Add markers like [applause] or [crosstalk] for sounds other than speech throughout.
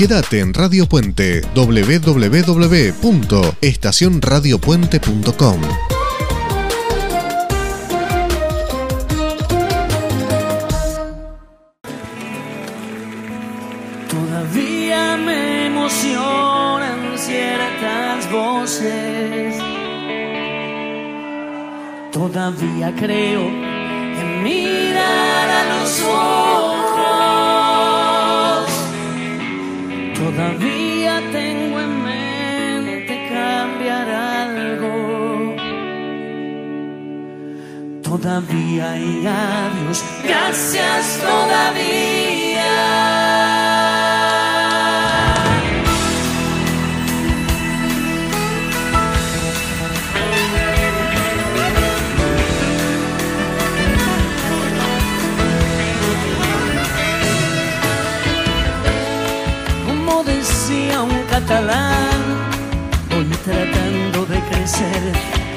Quédate en Radio Puente www.estacionradiopuente.com. Todavía me emocionan ciertas voces. Todavía creo en mirar a los ojos todavía y adiós. Gracias todavía. Como decía un catalán, voy tratando de crecer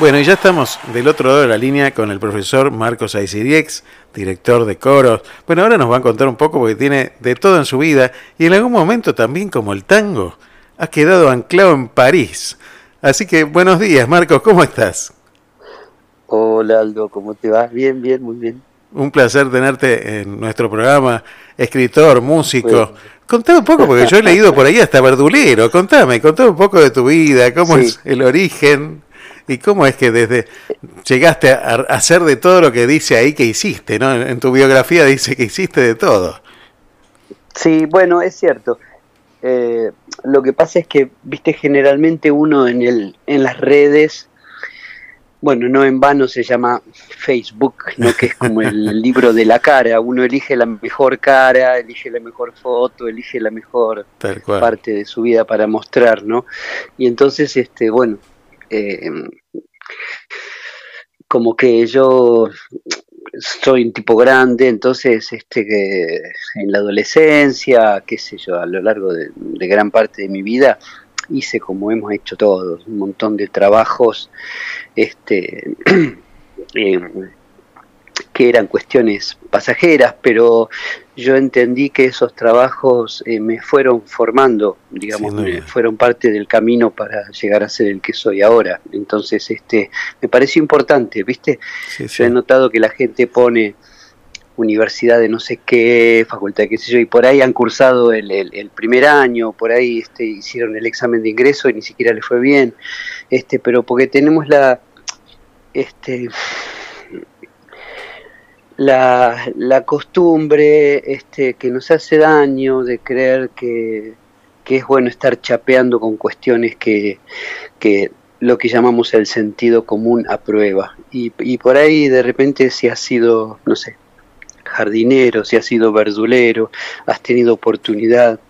Bueno, y ya estamos del otro lado de la línea con el profesor Marcos Aiziriex, director de coros. Bueno, ahora nos va a contar un poco porque tiene de todo en su vida y en algún momento también como el tango ha quedado anclado en París. Así que buenos días, Marcos, ¿cómo estás? Hola Aldo, ¿cómo te va? Bien, bien, muy bien. Un placer tenerte en nuestro programa, escritor, músico. Contame un poco, porque yo he leído por ahí hasta verdulero. Contame, contame un poco de tu vida, cómo es el origen ¿Y cómo es que desde llegaste a, hacer de todo lo que dice ahí que hiciste? ¿no? En, tu biografía dice que hiciste de todo. Sí, bueno, es cierto. Eh, lo que pasa es que, viste, generalmente uno en, el, en las redes, bueno, no en vano se llama Facebook, ¿no? que es como el [laughs] libro de la cara. Uno elige la mejor cara, elige la mejor foto, elige la mejor parte de su vida para mostrar, ¿no? Y entonces, este, bueno, eh, como que yo soy un tipo grande, entonces este que en la adolescencia, qué sé yo, a lo largo de, gran parte de mi vida hice como hemos hecho todos, un montón de trabajos este eh, [clears throat] que eran cuestiones pasajeras, pero yo entendí que esos trabajos eh, me fueron formando, digamos, fueron parte del camino para llegar a ser el que soy ahora. Entonces, este, me pareció importante, ¿viste? yo he notado que la gente pone universidad de no sé qué, facultad de qué sé yo, y por ahí han cursado el, el, primer año, por ahí este, hicieron el examen de ingreso y ni siquiera les fue bien, este, pero porque tenemos la, este, la, la costumbre este, que nos hace daño de creer que, es bueno estar chapeando con cuestiones que, que lo que llamamos el sentido común aprueba. Y, y por ahí de repente si has sido, no sé, jardinero, si has sido verdulero, has tenido oportunidad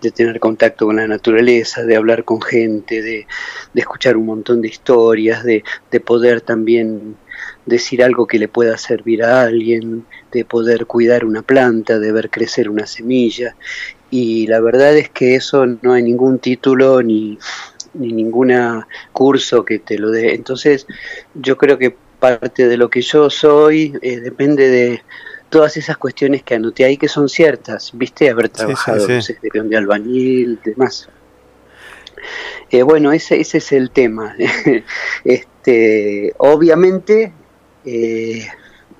de tener contacto con la naturaleza, de hablar con gente, de, de escuchar un montón de historias, de, de poder también decir algo que le pueda servir a alguien, de poder cuidar una planta, de ver crecer una semilla. Y la verdad es que eso no hay ningún título ni, ni ningún curso que te lo dé. Entonces yo creo que parte de lo que yo soy eh, depende de todas esas cuestiones que anoté ahí que son ciertas, viste, haber trabajado de peón de albañil, demás. Eh, bueno, ese, ese es el tema. [laughs] este, obviamente eh,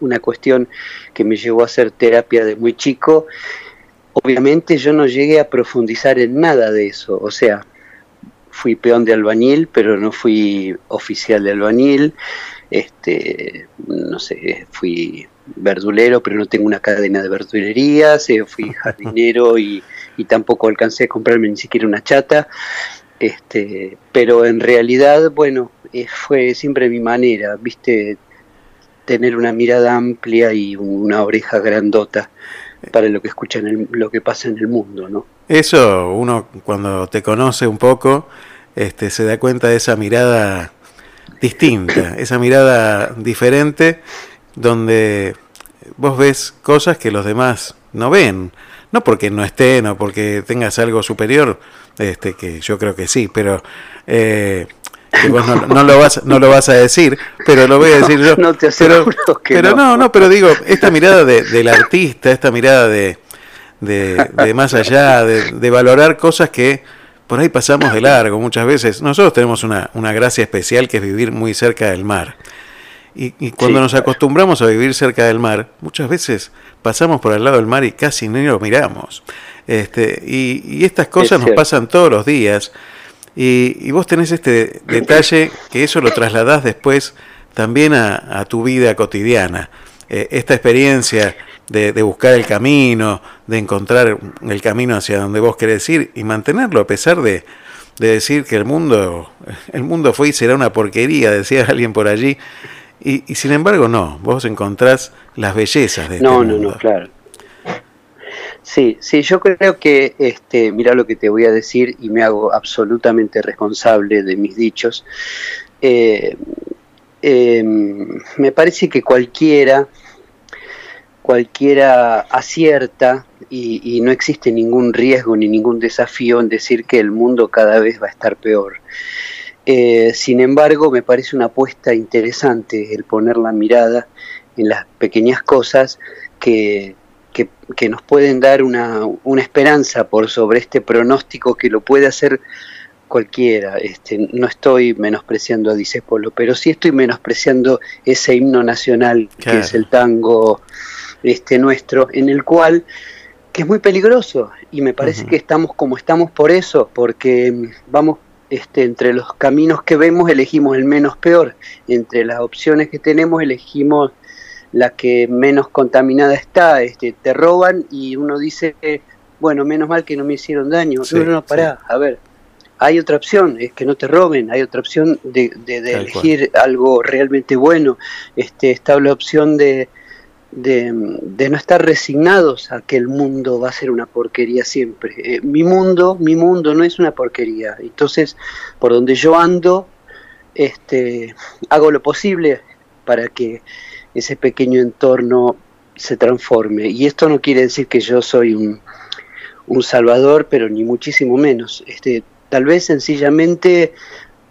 una cuestión que me llevó a hacer terapia de muy chico. Obviamente yo no llegué a profundizar en nada de eso, o sea, fui peón de albañil, pero no fui oficial de albañil, este, no sé, fui verdulero, pero no tengo una cadena de verdulerías, eh, fui [laughs] jardinero y, y, tampoco alcancé a comprarme ni siquiera una chata, este, pero en realidad, bueno, eh, fue siempre mi manera, viste, tener una mirada amplia y una oreja grandota para lo que escucha en lo que pasa en el mundo, ¿no? Eso uno cuando te conoce un poco, este, se da cuenta de esa mirada distinta, esa mirada diferente, donde vos ves cosas que los demás no ven, no porque no estén o porque tengas algo superior, este, que yo creo que sí, pero eh, no, lo vas, no lo vas a decir, pero lo voy a decir yo. No te pero, que pero no. no, pero digo, esta mirada de, del artista, esta mirada de, de, más allá, de, valorar cosas que por ahí pasamos de largo muchas veces. Nosotros tenemos una, una gracia especial que es vivir muy cerca del mar. Y, cuando nos acostumbramos a vivir cerca del mar, muchas veces pasamos por al lado del mar y casi ni lo miramos. Este, y, y estas cosas nos pasan todos los días. Y, vos tenés este detalle que eso lo trasladás después también a, tu vida cotidiana. Eh, esta experiencia de, buscar el camino, de encontrar el camino hacia donde vos querés ir y mantenerlo a pesar de, decir que el mundo, [laughs] el mundo fue y será una porquería, decía [laughs] alguien por allí. Y, sin embargo, no, vos encontrás las bellezas de este no, No, no, claro. Sí, sí, yo creo que, este, mira lo que te voy a decir y me hago absolutamente responsable de mis dichos. Eh, em, me parece que cualquiera, cualquiera acierta y, no existe ningún riesgo ni ningún desafío en decir que el mundo cada vez va a estar peor. Eh, sin embargo, me parece una apuesta interesante el poner la mirada en las pequeñas cosas que, que, nos pueden dar una, una, esperanza por sobre este pronóstico que lo puede hacer cualquiera. Este, no estoy menospreciando a Disépolo, pero sí estoy menospreciando ese himno nacional que es el tango este, nuestro, en el cual que es muy peligroso y me parece que estamos como estamos por eso, porque mm, vamos este, entre los caminos que vemos elegimos el menos peor, entre las opciones que tenemos elegimos la que menos contaminada está, este, te roban y uno dice, bueno, menos mal que no me hicieron daño, no, no, pará, a ver, hay otra opción, es que no te roben, hay otra opción de, elegir algo realmente bueno, este, está la opción de, de, no estar resignados a que el mundo va a ser una porquería siempre. Eh, mi mundo, mi mundo no es una porquería, entonces por donde yo ando, este, hago lo posible para que ese pequeño entorno se transforme. Y esto no quiere decir que yo soy un, un salvador, pero ni muchísimo menos. Este, tal vez sencillamente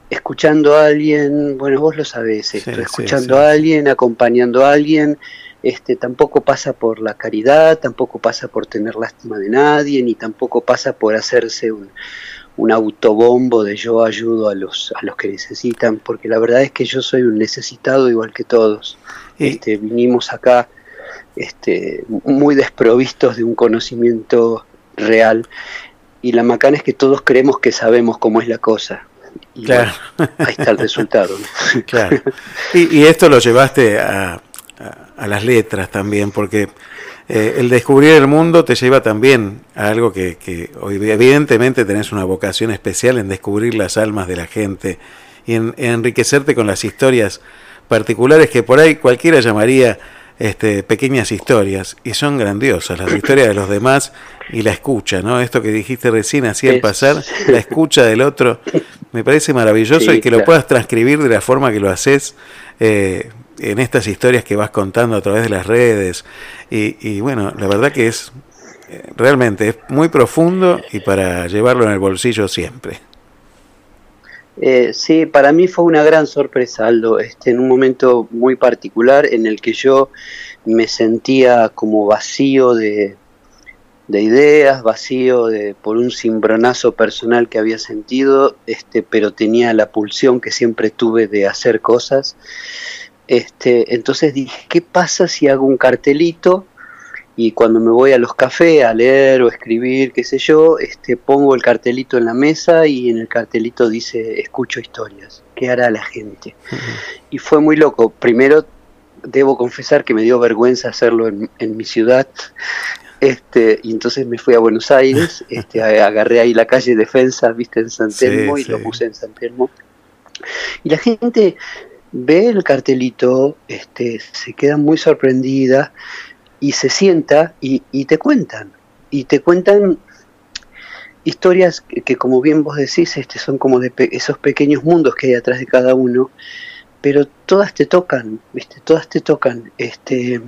escuchando a alguien, bueno, vos lo sabés, esto, escuchando a alguien, acompañando a alguien, este, tampoco pasa por la caridad, tampoco pasa por tener lástima de nadie, ni tampoco pasa por hacerse un, un autobombo de yo ayudo a los, a los que necesitan, porque la verdad es que yo soy un necesitado igual que todos. Este, vinimos acá este, muy desprovistos de un conocimiento real y la macana es que todos creemos que sabemos cómo es la cosa. Y claro. ahí está el resultado. [laughs] claro. Y, esto lo llevaste a, a, las letras también, porque eh, el descubrir el mundo te lleva también a algo que, que evidentemente tenés una vocación especial en descubrir las almas de la gente y en enriquecerte con las historias particulares que por ahí cualquiera llamaría este, pequeñas historias y son grandiosas, las historias de los demás y la escucha, ¿no? Esto que dijiste recién, así al pasar, la escucha del otro, me parece maravilloso y que lo puedas transcribir de la forma que lo haces eh, en estas historias que vas contando a través de las redes. Y, y bueno, la verdad que es eh, realmente es muy profundo y para llevarlo en el bolsillo siempre. Eh, sí, para mí fue una gran sorpresa, Aldo, este, en un momento muy particular en el que yo me sentía como vacío de, ideas, vacío de, por un cimbronazo personal que había sentido, este, pero tenía la pulsión que siempre tuve de hacer cosas. Este, entonces dije, ¿qué pasa si hago un cartelito y cuando me voy a los cafés a leer o escribir, qué sé yo, este, pongo el cartelito en la mesa y en el cartelito dice escucho historias, ¿qué hará la gente? Y fue muy loco. Primero debo confesar que me dio vergüenza hacerlo en, mi ciudad. Este, y entonces me fui a Buenos Aires, [laughs] este, agarré ahí la calle Defensa, viste, en San Telmo, y lo puse en San Telmo. Y la gente ve el cartelito, este, se queda muy sorprendida, y se sienta y, te cuentan, y te cuentan historias que, como bien vos decís, este, son como de esos pequeños mundos que hay atrás de cada uno, pero todas te tocan, ¿viste? todas te tocan. Este,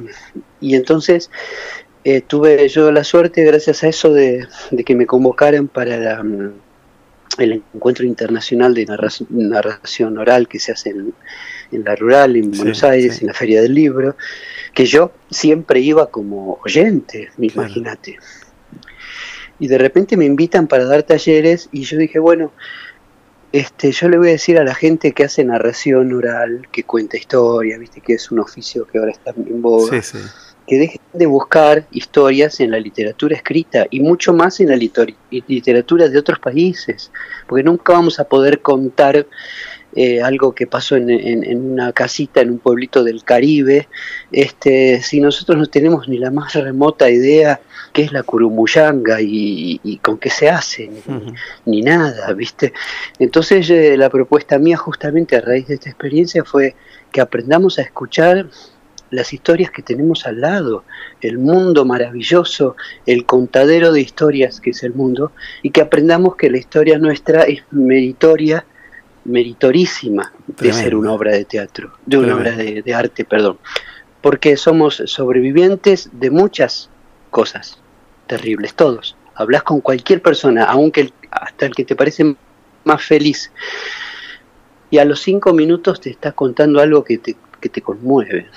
y entonces eh, tuve yo la suerte, gracias a eso, de, que me convocaran para el encuentro internacional de narración, oral que se hace en, la rural, en Buenos Aires, en la Feria del Libro que yo siempre iba como oyente, imagínate. Y de repente me invitan para dar talleres y yo dije, bueno, este, yo le voy a decir a la gente que hace narración oral, que cuenta historia, viste que es un oficio que ahora está en boga, que dejen de buscar historias en la literatura escrita y mucho más en la literatura de otros países, porque nunca vamos a poder contar eh, algo que pasó en, una casita en un pueblito del Caribe, este, si nosotros no tenemos ni la más remota idea qué es la curumuyanga y, con qué se hace, ni, nada, ¿viste? Entonces eh, la propuesta mía justamente a raíz de esta experiencia fue que aprendamos a escuchar las historias que tenemos al lado, el mundo maravilloso, el contadero de historias que es el mundo, y que aprendamos que la historia nuestra es meritoria meritorísima de ser una obra de teatro, de una obra de, arte, perdón, porque somos sobrevivientes de muchas cosas terribles, todos. Hablas con cualquier persona, aunque hasta el que te parece más feliz, y a los cinco minutos te estás contando algo que te, que te conmueve.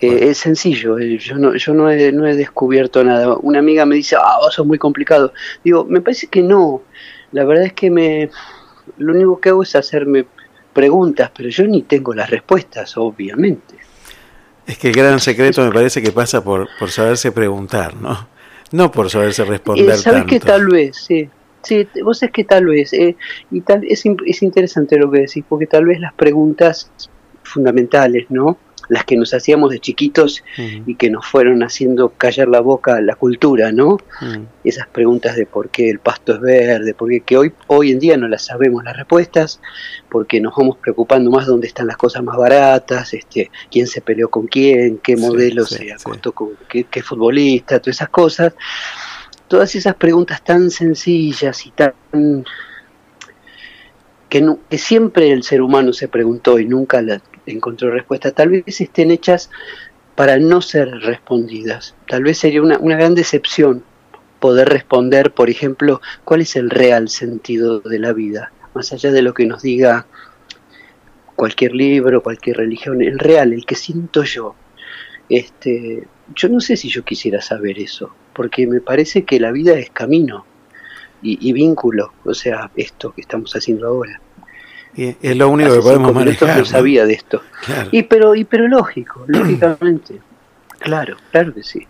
Eh, es sencillo, eh, yo, no, yo no, he, no he descubierto nada. Una amiga me dice, ah, eso es muy complicado. Digo, me parece que no. La verdad es que me, lo único que hago es hacerme preguntas, pero yo ni tengo las respuestas, obviamente. Es que el gran secreto me parece que pasa por, por saberse preguntar, ¿no? No por saberse responder. Eh, ¿Sabes que tal vez? Sí. Sí, vos es que tal vez, eh, y tal, es, es interesante lo que decís, porque tal vez las preguntas fundamentales, ¿no? Las que nos hacíamos de chiquitos y que nos fueron haciendo callar la boca la cultura, ¿no? Esas preguntas de por qué el pasto es verde, porque que hoy, hoy en día no las sabemos las respuestas, porque nos vamos preocupando más dónde están las cosas más baratas, este, quién se peleó con quién, qué modelo se acostó con qué, futbolista, todas esas cosas. Todas esas preguntas tan sencillas y tan que, que, siempre el ser humano se preguntó y nunca las encontró respuesta. Tal vez estén hechas para no ser respondidas. Tal vez sería una, una gran decepción poder responder, por ejemplo, cuál es el real sentido de la vida, más allá de lo que nos diga cualquier libro, cualquier religión, el real, el que siento yo. Este, yo no sé si yo quisiera saber eso, porque me parece que la vida es camino y, y vínculo, o sea, esto que estamos haciendo ahora es lo único que podemos manejar. No sabía de esto. Y pero y pero lógico, [clears throat] lógicamente. Claro, claro que sí.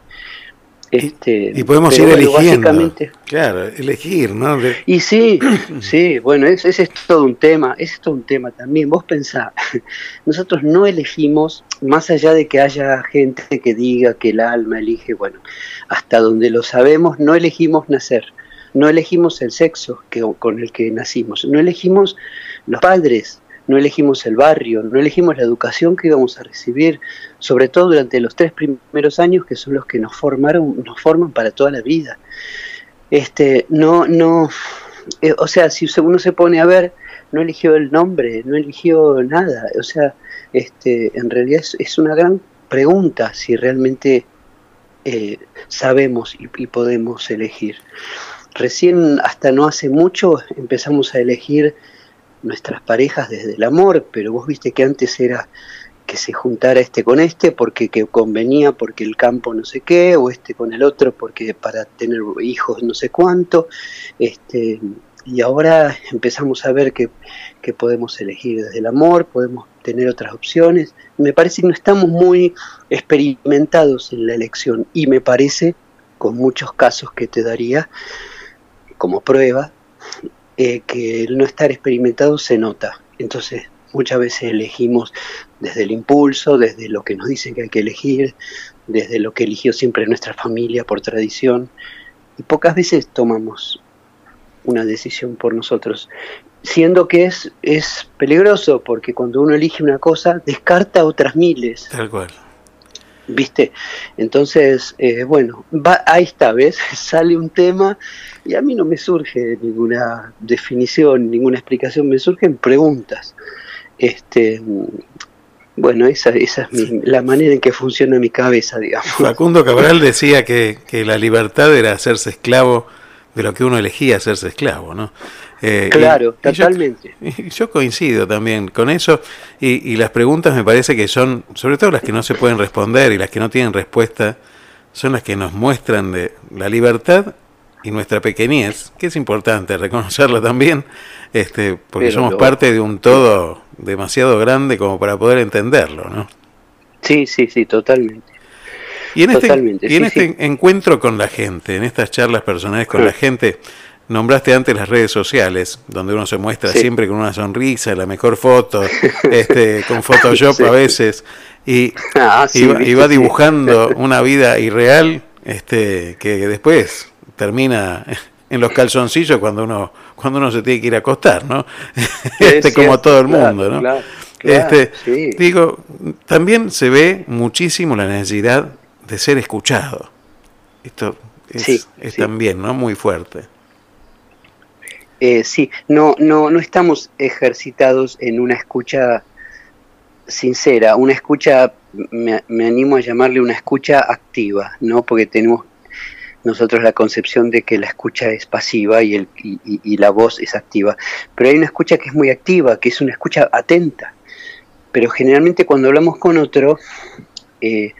Este, y podemos ir eligiendo. Claro, elegir, ¿no? Y sí, [clears throat] sí, bueno, ese, es todo un tema, ese es todo un tema también. Vos pensá, [laughs] nosotros no elegimos, más allá de que haya gente que diga que el alma elige, bueno, hasta donde lo sabemos, no elegimos nacer, no elegimos el sexo que, con el que nacimos, no elegimos los padres, no elegimos el barrio, no elegimos la educación que íbamos a recibir, sobre todo durante los tres primeros años que son los que nos formaron, nos forman para toda la vida. Este, no, no, eh, o sea, si uno se pone a ver, no eligió el nombre, no eligió nada, o sea, este, en realidad es, una gran pregunta si realmente eh, sabemos y podemos elegir. Recién, hasta no hace mucho, empezamos a elegir nuestras parejas desde el amor, pero vos viste que antes era que se juntara este con este porque que convenía porque el campo no sé qué, o este con el otro porque para tener hijos no sé cuánto, este, y ahora empezamos a ver que, que podemos elegir desde el amor, podemos tener otras opciones. Me parece que no estamos muy experimentados en la elección y me parece, con muchos casos que te daría como prueba, eh, que el no estar experimentado se nota. Entonces, muchas veces elegimos desde el impulso, desde lo que nos dicen que hay que elegir, desde lo que eligió siempre nuestra familia por tradición, y pocas veces tomamos una decisión por nosotros, siendo que es, es peligroso, porque cuando uno elige una cosa, descarta otras miles. Tal cual. ¿Viste? Entonces, eh, bueno, va, ahí está, ¿ves? [laughs] Sale un tema y a mí no me surge ninguna definición, ninguna explicación, me surgen preguntas. Este, bueno, esa, esa es la manera en que funciona mi cabeza, digamos. Facundo Cabral decía que, que la libertad era hacerse esclavo de lo que uno elegía hacerse esclavo, ¿no? Eh, claro, totalmente. [laughs] Yo, coincido también con eso y, las preguntas me parece que son, sobre todo las que no se pueden responder y las que no tienen respuesta, son las que nos muestran de la libertad y nuestra pequeñez, que es importante reconocerla también, este, porque somos parte de un todo demasiado grande como para poder entenderlo, ¿no? Sí, sí, sí, totalmente. Y en este, y en este encuentro con la gente, en estas charlas personales con la gente, Nombraste antes las redes sociales, donde uno se muestra siempre con una sonrisa, la mejor foto, [laughs] este, con Photoshop a veces, y, ah, va, dibujando [laughs] una vida irreal este, que después termina [laughs] en los calzoncillos cuando uno cuando uno se tiene que ir a acostar, ¿no? este, como todo el mundo, ¿no? este, Digo, también se ve muchísimo la necesidad de ser escuchado. Esto es, es también, ¿no? Muy fuerte. Eh, sí, no, no, no estamos ejercitados en una escucha sincera, una escucha, me, animo a llamarle una escucha activa, ¿no? Porque tenemos, nosotros la concepción de que la escucha es pasiva y, el, y, la voz es activa. Pero hay una escucha que es muy activa, que es una escucha atenta. Pero generalmente cuando hablamos con otro, eh,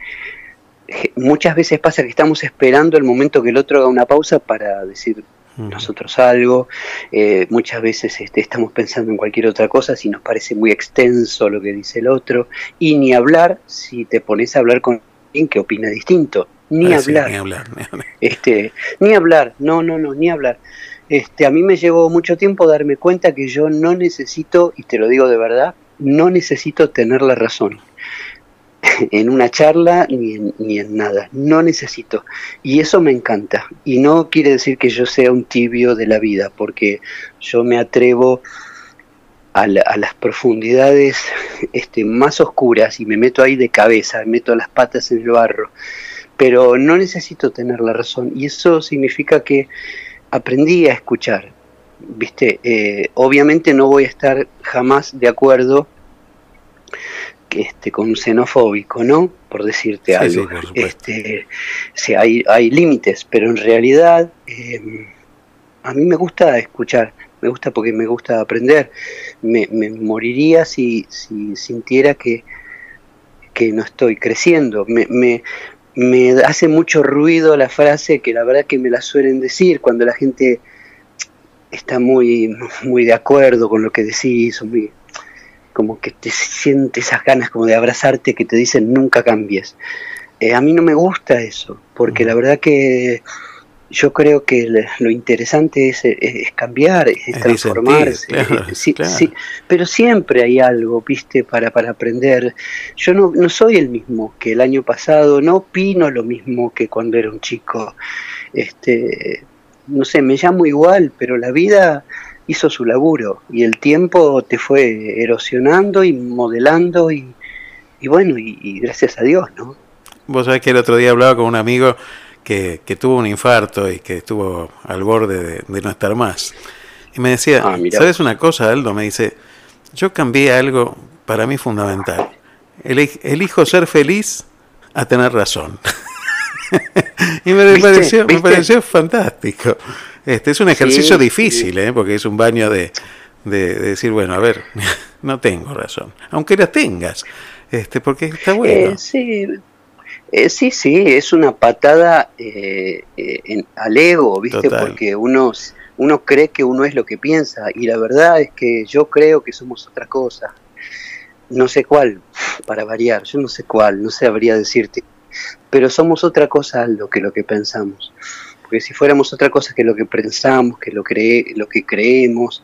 muchas veces pasa que estamos esperando el momento que el otro haga una pausa para decir nosotros algo, eh, muchas veces este, estamos pensando en cualquier otra cosa si nos parece muy extenso lo que dice el otro, y ni hablar si te pones a hablar con alguien que opina distinto, ni, ah, hablar. ni hablar, Este, ni hablar, no, no, no, ni hablar. Este, a mí me llevó mucho tiempo darme cuenta que yo no necesito, y te lo digo de verdad, no necesito tener la razón. [laughs] en una charla ni en, ni en nada. No necesito. Y eso me encanta. Y no quiere decir que yo sea un tibio de la vida, porque yo me atrevo a, las profundidades este, más oscuras y me meto ahí de cabeza, me meto las patas en el barro. Pero no necesito tener la razón. Y eso significa que aprendí a escuchar. ¿Viste? Eh, obviamente no voy a estar jamás de acuerdo este, con un xenofóbico, ¿no? Por decirte algo. este, sí, hay, hay límites, pero en realidad em, a mí me gusta escuchar, me gusta porque me gusta aprender. Me, moriría si, si sintiera que, que no estoy creciendo. Me, me, me hace mucho ruido la frase que la verdad que me la suelen decir cuando la gente está muy, muy de acuerdo con lo que decís, muy, como que te sientes esas ganas como de abrazarte que te dicen nunca cambies. Eh, a mí no me gusta eso, porque la verdad que yo creo que lo interesante es, cambiar, es, transformarse. sí, Sí, pero siempre hay algo, viste, para, para aprender. Yo no, no soy el mismo que el año pasado, no opino lo mismo que cuando era un chico. Este, no sé, me llamo igual, pero la vida hizo su laburo y el tiempo te fue erosionando y modelando y, bueno, y, gracias a Dios, ¿no? Vos sabés que el otro día hablaba con un amigo que, que tuvo un infarto y que estuvo al borde de, no estar más. Y me decía, ah, ¿sabes una cosa, Aldo? Me dice, yo cambié algo para mí fundamental. Elijo ser feliz a tener razón. [laughs] y me pareció, me pareció fantástico. Este es un ejercicio difícil, ¿eh? porque es un baño de, de, decir, bueno, a ver, [laughs] no tengo razón, aunque la tengas, este, porque está bueno. Eh, sí. Eh, sí, sí, es una patada eh, en, al ego, ¿viste? Porque uno, uno cree que uno es lo que piensa y la verdad es que yo creo que somos otra cosa. No sé cuál, para variar, yo no sé cuál, no sabría decirte, pero somos otra cosa lo que lo que pensamos porque si fuéramos otra cosa que lo que pensamos, que lo, cree, lo que creemos,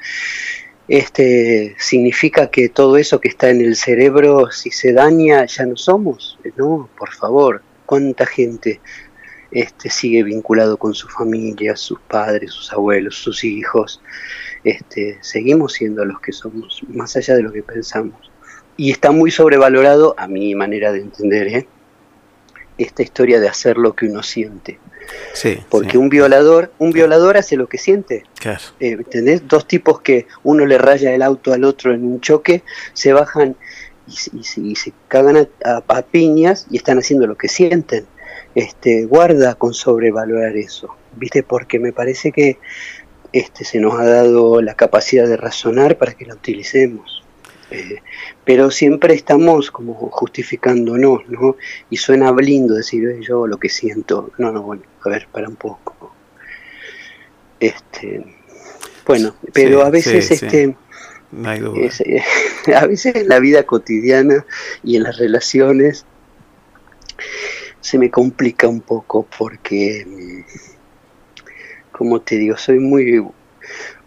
este, significa que todo eso que está en el cerebro, si se daña, ya no somos. No, por favor, ¿cuánta gente este, sigue vinculado con su familia, sus padres, sus abuelos, sus hijos? Este, seguimos siendo los que somos, más allá de lo que pensamos. Y está muy sobrevalorado, a mi manera de entender, ¿eh? esta historia de hacer lo que uno siente. Sí, Porque un violador, un violador hace lo que siente. Claro. Eh, ¿Entendés? Dos tipos que uno le raya el auto al otro en un choque, se bajan y, se cagan a, piñas y están haciendo lo que sienten. Este, guarda con sobrevalorar eso, ¿viste? Porque me parece que este, se nos ha dado la capacidad de razonar para que la utilicemos. Eh, pero siempre estamos como justificándonos, ¿no? Y suena lindo decir yo lo que siento. No, no, bueno, a ver, para un poco. Este, bueno, pero a veces este [laughs] a veces en la vida cotidiana y en las relaciones se me complica un poco porque como te digo, soy muy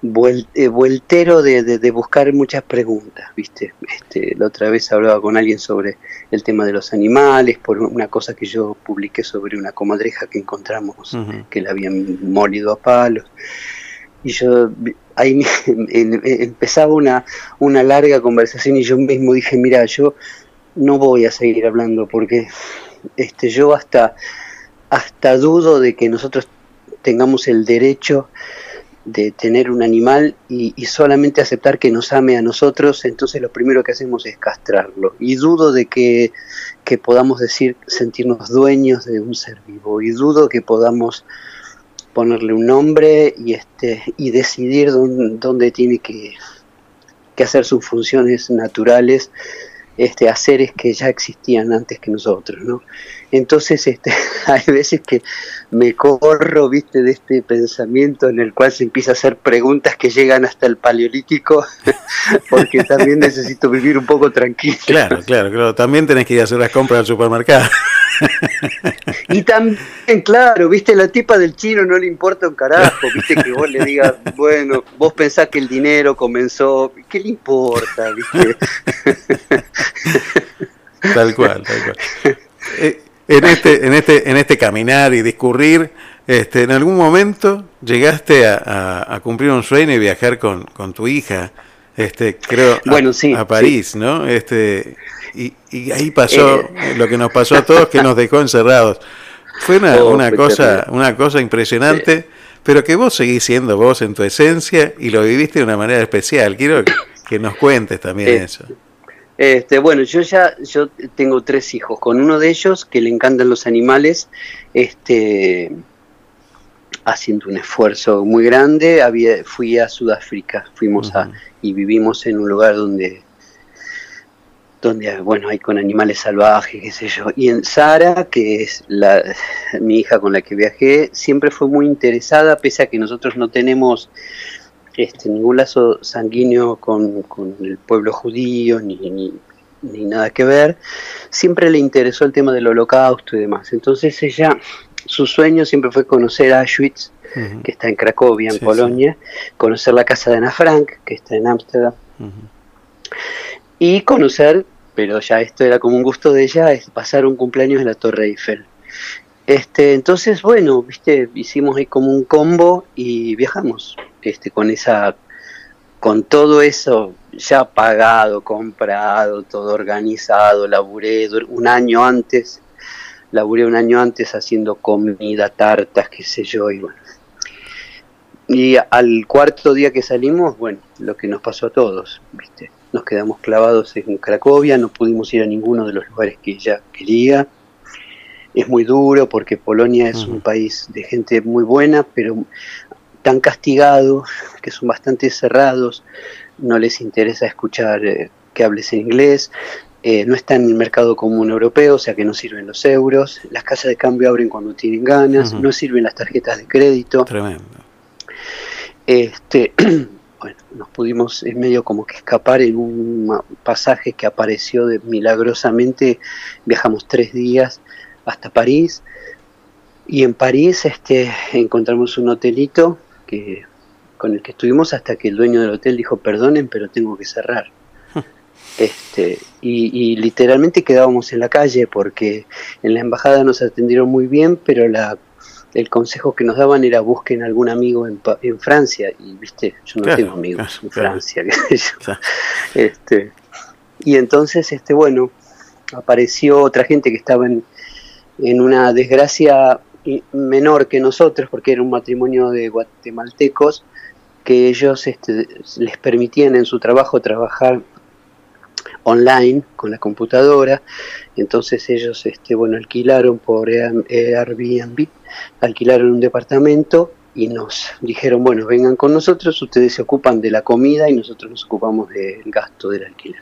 eh, vueltero de, de, buscar muchas preguntas, ¿viste? Este, la otra vez hablaba con alguien sobre el tema de los animales, por una cosa que yo publiqué sobre una comadreja que encontramos, que la habían molido a palos. Y yo ahí [laughs] empezaba una, una larga conversación y yo mismo dije, mira, yo no voy a seguir hablando porque este, yo hasta, hasta dudo de que nosotros tengamos el derecho de tener un animal y, solamente aceptar que nos ame a nosotros, entonces lo primero que hacemos es castrarlo. Y dudo de que, podamos decir sentirnos dueños de un ser vivo. Y dudo que podamos ponerle un nombre y este y decidir dónde, dónde tiene que, que hacer sus funciones naturales este, a seres que ya existían antes que nosotros, ¿no? Entonces, este, [laughs] hay veces que me corro, viste, de este pensamiento en el cual se empieza a hacer preguntas que llegan hasta el paleolítico, [laughs] porque también necesito vivir un poco tranquilo. Claro, claro, claro. También tenés que ir a hacer las compras al supermercado. [laughs] [laughs] Y también, claro, viste, la tipa del chino no le importa un carajo, [laughs] viste, que vos le digas, bueno, vos pensás que el dinero comenzó, ¿qué le importa, viste? [laughs] Tal cual, tal cual. Eh, en este, en este, en este caminar y discurrir, este, en algún momento llegaste a, a- a cumplir un sueño y viajar con, con tu hija, este, creo, a- Bueno, sí, a París, ¿no? Este, y, y ahí pasó Eh. lo que nos pasó a todos, que nos dejó encerrados. Fue una, Oh, una cosa, una cosa impresionante, pero que vos seguís siendo vos en tu esencia y lo viviste de una manera especial. Quiero que, que nos cuentes también Sí. eso. Este, bueno, yo ya yo tengo tres hijos, con uno de ellos que le encantan los animales, este, haciendo un esfuerzo muy grande, había, fui a Sudáfrica, fuimos a y vivimos en un lugar donde donde bueno hay con animales salvajes qué sé yo y en Sara que es la mi hija con la que viajé siempre fue muy interesada pese a que nosotros no tenemos este, ningún lazo sanguíneo con, con el pueblo judío ni, ni, ni nada que ver, siempre le interesó el tema del holocausto y demás. Entonces ella, su sueño siempre fue conocer Auschwitz, Ujú, que está en Cracovia, en Sí, Polonia, conocer la casa de Ana Frank, que está en Ámsterdam. Y conocer, pero ya esto era como un gusto de ella, es pasar un cumpleaños en la Torre Eiffel. Este, entonces, bueno, viste, hicimos ahí como un combo y viajamos, este, con esa, con todo eso ya pagado, comprado, todo organizado, laburé un año antes, laburé un año antes haciendo comida, tartas, qué sé yo, y bueno. Y al cuarto día que salimos, bueno, lo que nos pasó a todos, viste, nos quedamos clavados en Cracovia, no pudimos ir a ninguno de los lugares que ella quería. Es muy duro porque Polonia es un país de gente muy buena, pero tan castigado, que son bastante cerrados, no les interesa escuchar eh, que hables en inglés, eh, no está en el mercado común europeo, o sea que no sirven los euros, las casas de cambio abren cuando tienen ganas, no sirven las tarjetas de crédito. Tremendo. Este, [clears throat] bueno, nos pudimos en medio como que escapar en un pasaje que apareció de, milagrosamente. Viajamos tres días hasta París y en París este, encontramos un hotelito que, con el que estuvimos hasta que el dueño del hotel dijo, perdonen, pero tengo que cerrar. [laughs] Este, y, y literalmente quedábamos en la calle porque en la embajada nos atendieron muy bien, pero la el consejo que nos daban era busquen algún amigo en, en Francia y viste yo no Claro, tengo amigos claro, en. Francia. [laughs] Claro. este y entonces este bueno apareció otra gente que estaba en, en una desgracia menor que nosotros porque era un matrimonio de guatemaltecos que ellos este, les permitían en su trabajo trabajar online con la computadora entonces ellos este bueno alquilaron por Air- Airbnb alquilaron un departamento y nos dijeron bueno vengan con nosotros ustedes se ocupan de la comida y nosotros nos ocupamos del gasto del alquiler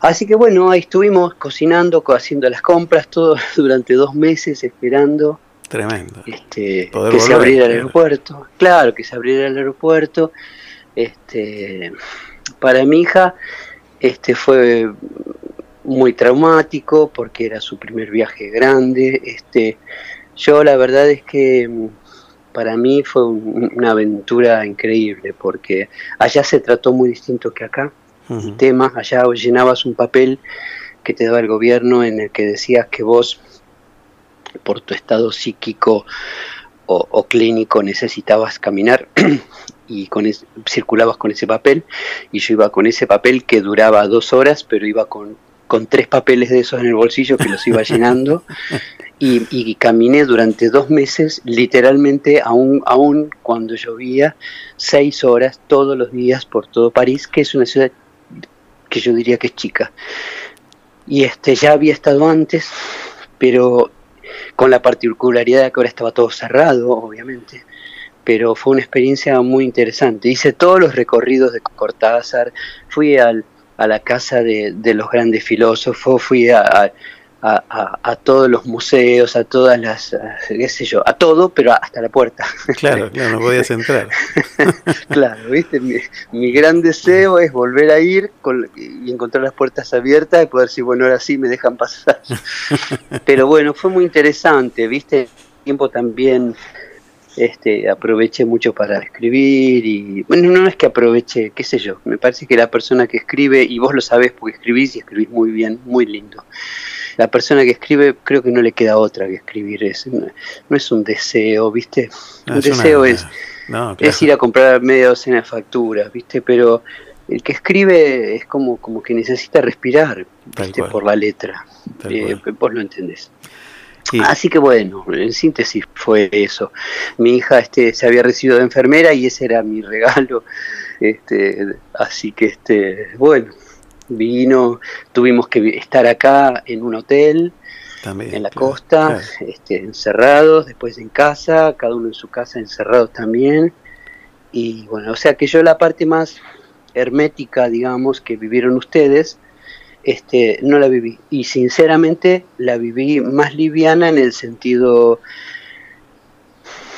así que bueno ahí estuvimos cocinando co- haciendo las compras todo [laughs] durante dos meses esperando Tremendo. este, Poder que se abriera el aeropuerto. Claro, que se abriera el aeropuerto. Este, para mi hija este, fue muy traumático porque era su primer viaje grande. Este, yo la verdad es que mm, para mí fue un- una aventura increíble porque allá se trató muy distinto que acá Ujú. temas, allá llenabas un papel que te daba el gobierno en el que decías que vos, por tu estado psíquico o, o clínico, necesitabas caminar [clears throat] y con es- circulabas con ese papel y yo iba con ese papel que duraba dos horas, pero iba con, con tres papeles de esos en el bolsillo que los iba [laughs] llenando y, y caminé durante dos meses, literalmente, aún, aún cuando llovía, seis horas todos los días por todo París, que es una ciudad que yo diría que es chica. Y este ya había estado antes, pero con la particularidad de que ahora estaba todo cerrado, obviamente pero fue una experiencia muy interesante. Hice todos los recorridos de Cortázar, fui al, a la casa de, los grandes filósofos, fui a, todos los museos, a todas las, qué sé yo, a todo, pero hasta la puerta. [laughs] Claro, claro, no podías entrar. [laughs] claro, viste, mi, gran deseo es volver a ir y encontrar las puertas abiertas y poder decir, bueno, ahora sí me dejan pasar. [laughs] pero bueno, fue muy interesante, viste, tiempo también este, aproveché mucho para escribir y bueno, no es que aproveche, qué sé yo, me parece que la persona que escribe, y vos lo sabés porque escribís y escribís muy bien, muy lindo, la persona que escribe creo que no le queda otra que escribir, es, no, es un deseo, ¿viste? un deseo es, es ir a comprar media docena de facturas, ¿viste? Pero el que escribe es como, como que necesita respirar ¿viste? por la letra, eh, vos lo entendés. Así que bueno, en síntesis fue eso. Mi hija este, se había recibido de enfermera y ese era mi [laughs] regalo. Este, así que este, bueno, vino, tuvimos que estar acá en un hotel, en la costa, este, encerrados, después en casa, cada uno en su casa encerrados también. Y bueno, o sea que yo la parte más hermética, digamos, que vivieron ustedes, este, no la viví. Y sinceramente la viví más liviana en el sentido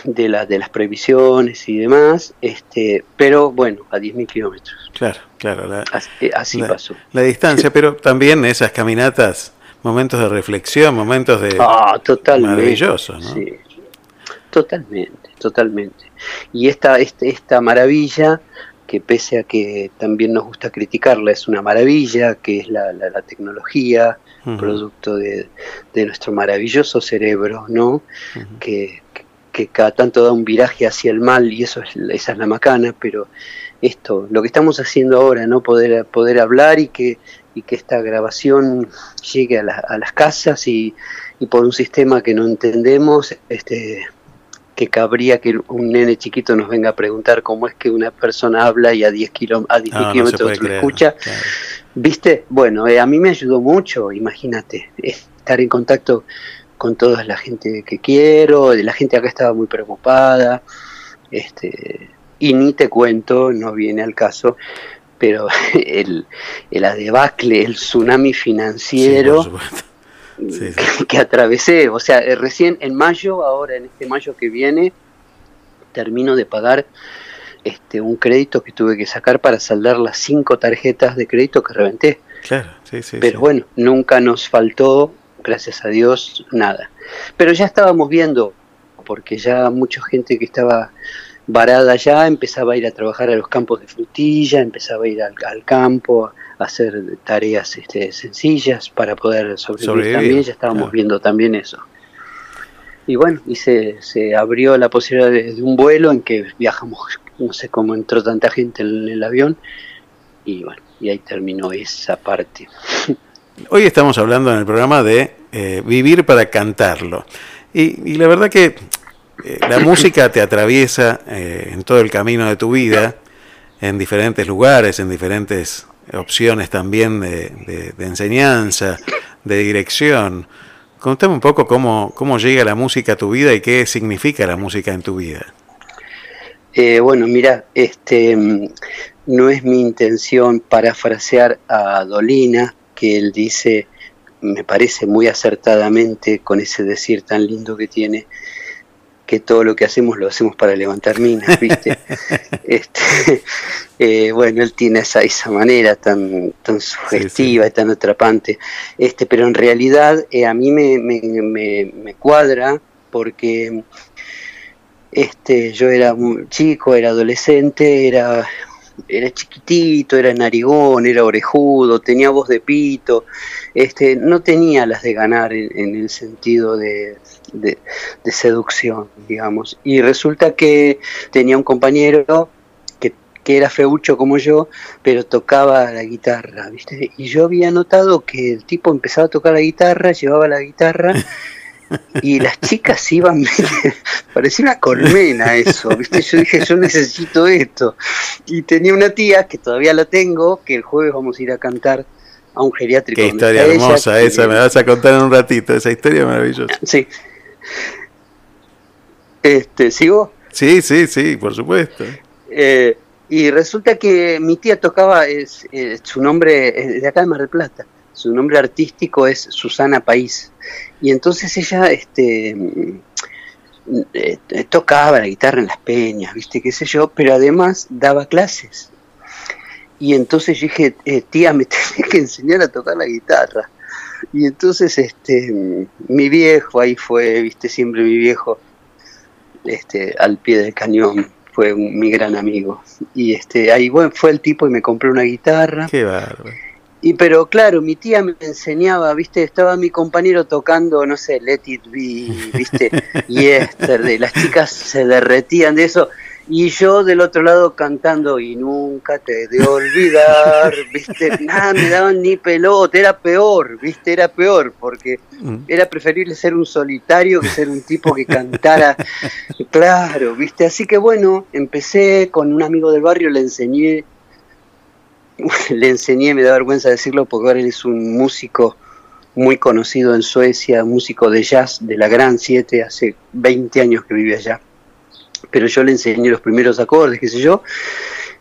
de, la, de las previsiones y demás, este, pero bueno, a 10.000 kilómetros. Claro, claro. así, pasó. La distancia, pero también esas caminatas, momentos de reflexión, momentos de... Ah, totalmente. Maravillosos, ¿no? Sí, totalmente, totalmente. Y esta, este, esta maravilla que pese a que también nos gusta criticarla, es una maravilla, que es la, tecnología, producto de, nuestro maravilloso cerebro, ¿no? que, cada tanto da un viraje hacia el mal y eso es, esa es la macana, pero esto, lo que estamos haciendo ahora, ¿no? Poder, poder hablar y que, y que esta grabación llegue a, a las casas y, y por un sistema que no entendemos, este, que cabría que un nene chiquito nos venga a preguntar cómo es que una persona habla y a 10, a 10 kilómetros lo escucha. ¿Viste? Bueno, eh, a mí me ayudó mucho, imagínate, estar en contacto con toda la gente que quiero, la gente acá estaba muy preocupada, este, y ni te cuento, no viene al caso, pero [laughs] el, el adebacle, el tsunami financiero [laughs] que, atravesé. O sea, eh, recién en mayo, ahora en este mayo que viene, termino de pagar este un crédito que tuve que sacar para saldar las cinco tarjetas de crédito que reventé. Claro, sí, sí. Pero bueno, nunca nos faltó, gracias a Dios, nada. Pero ya estábamos viendo, porque ya mucha gente que estaba varada ya empezaba a ir a trabajar a los campos de frutilla, empezaba a ir al, al campo, hacer tareas este, sencillas para poder sobrevivir, también, ya estábamos viendo también eso. Y bueno, y se, se abrió la posibilidad de, un vuelo en que viajamos, no sé cómo entró tanta gente en el avión, y bueno, y ahí terminó esa parte. [laughs] Hoy estamos hablando en el programa de eh, vivir para cantarlo. Y, la verdad que eh, la [coughs] música te atraviesa eh, en todo el camino de tu vida, en diferentes lugares, en diferentes opciones también de, enseñanza, de dirección. Contame un poco cómo, cómo llega la música a tu vida y qué significa la música en tu vida. Eh, bueno, mira, este, no es mi intención parafrasear a Dolina, que él dice, me parece muy acertadamente con ese decir tan lindo que tiene, que todo lo que hacemos lo hacemos para levantar minas, [laughs] ¿viste? este, eh, bueno, él tiene esa, esa manera tan, tan sugestiva y tan atrapante, este, pero en realidad eh, a mí me, me, me, cuadra porque este, yo era un chico, era adolescente, era era chiquitito, era narigón, era orejudo, tenía voz de pito, este, no tenía las de ganar en el sentido de, de, seducción, digamos. Y resulta que tenía un compañero que, que, era feucho como yo, pero tocaba la guitarra, ¿viste? Y yo había notado que el tipo empezaba a tocar la guitarra, llevaba la guitarra. [laughs] y las chicas iban, [laughs] parecía una colmena eso, ¿viste? Yo dije, yo necesito esto. Y tenía una tía, que todavía la tengo, que el jueves vamos a ir a cantar a un geriátrico. Qué historia hermosa esa, me vas a contar en un ratito, esa historia maravillosa. Sí, Este, ¿Sigo? Sí, sí, sí, por supuesto. Eh, y resulta que mi tía tocaba, es, eh, su nombre es de acá de Mar del Plata, su nombre artístico es Susana País. Y entonces ella este, mm, eh, tocaba la guitarra en las peñas, viste, qué sé yo, pero además daba clases. Y entonces dije, eh, tía, me [laughs] tenés que enseñar a tocar la guitarra. Y entonces este, mi viejo, ahí fue, viste, siempre mi viejo, este, al pie del cañón, fue mi gran amigo. Y este, ahí bueno, fue el tipo y me compró una guitarra. Qué bárbaro. Y pero claro, mi tía me enseñaba, viste, estaba mi compañero tocando, no sé, Let It Be, viste, [laughs] Yesterday, las chicas se derretían de eso, y yo del otro lado cantando, y nunca te de olvidar, viste, [laughs] nada, me daban ni pelota, era peor, viste, era peor, porque Mm. era preferible ser un solitario que ser un tipo que cantara, [laughs] claro, viste, así que bueno, empecé con un amigo del barrio, le enseñé [laughs] le enseñé, me da vergüenza decirlo, porque ahora él es un músico muy conocido en Suecia, músico de jazz de la Gran 7, hace 20 años que vive allá. Pero yo le enseñé los primeros acordes, qué sé yo,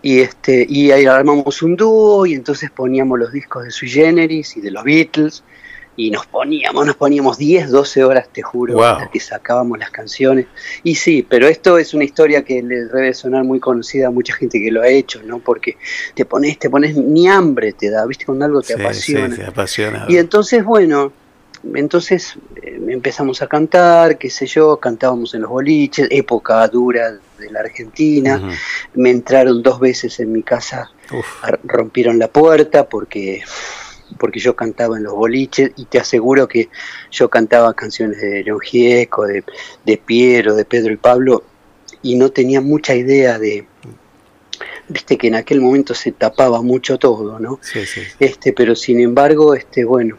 y, este, y ahí armamos un dúo y entonces poníamos los discos de Sui Generis y de los Beatles y nos poníamos, nos poníamos 10, 12 horas, te juro, Wow. hasta que sacábamos las canciones. Y sí, pero esto es una historia que le debe sonar muy conocida a mucha gente que lo ha hecho, ¿no? Porque te pones, te pones, ni hambre te da, ¿viste? Cuando algo te Sí, apasiona. sí, te apasiona. Y entonces, bueno, entonces eh, empezamos a cantar, qué sé yo, cantábamos en los boliches, época dura de la Argentina. Me entraron dos veces en mi casa, Uf, rompieron la puerta porque porque yo cantaba en los boliches y te aseguro que yo cantaba canciones de Gieco, de, de Piero, de Pedro y Pablo y no tenía mucha idea de, viste que en aquel momento se tapaba mucho todo, ¿no? sí, sí. Este, pero sin embargo, este, bueno,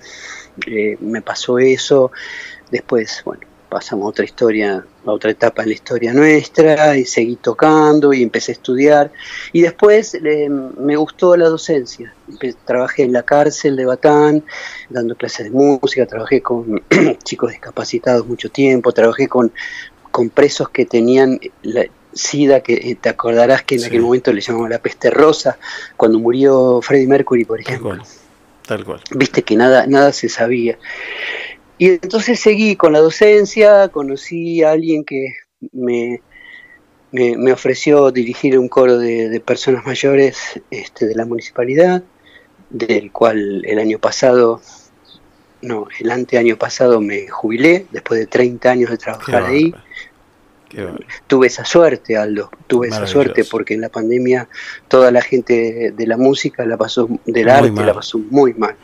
eh, me pasó eso. Después, bueno, pasamos a otra historia, a otra etapa en la historia nuestra, y seguí tocando y empecé a estudiar. Y después eh, me gustó la docencia. Trabajé en la cárcel de Batán, dando clases de música, trabajé con [clears throat] chicos discapacitados mucho tiempo, trabajé con, con presos que tenían la, SIDA, que eh, te acordarás que en Sí. aquel momento le llamaban la peste rosa, cuando murió Freddie Mercury, por Tal ejemplo cual. Tal cual. viste que nada, nada se sabía. Y entonces seguí con la docencia, conocí a alguien que me, me, me ofreció dirigir un coro de, de personas mayores este, de la municipalidad, del cual el año pasado, no, el anteaño pasado me jubilé, después de 30 años de trabajar ahí. Tuve esa suerte, Aldo, tuve esa suerte porque en la pandemia toda la gente de la música la pasó, del Muy arte mal. la pasó muy mal.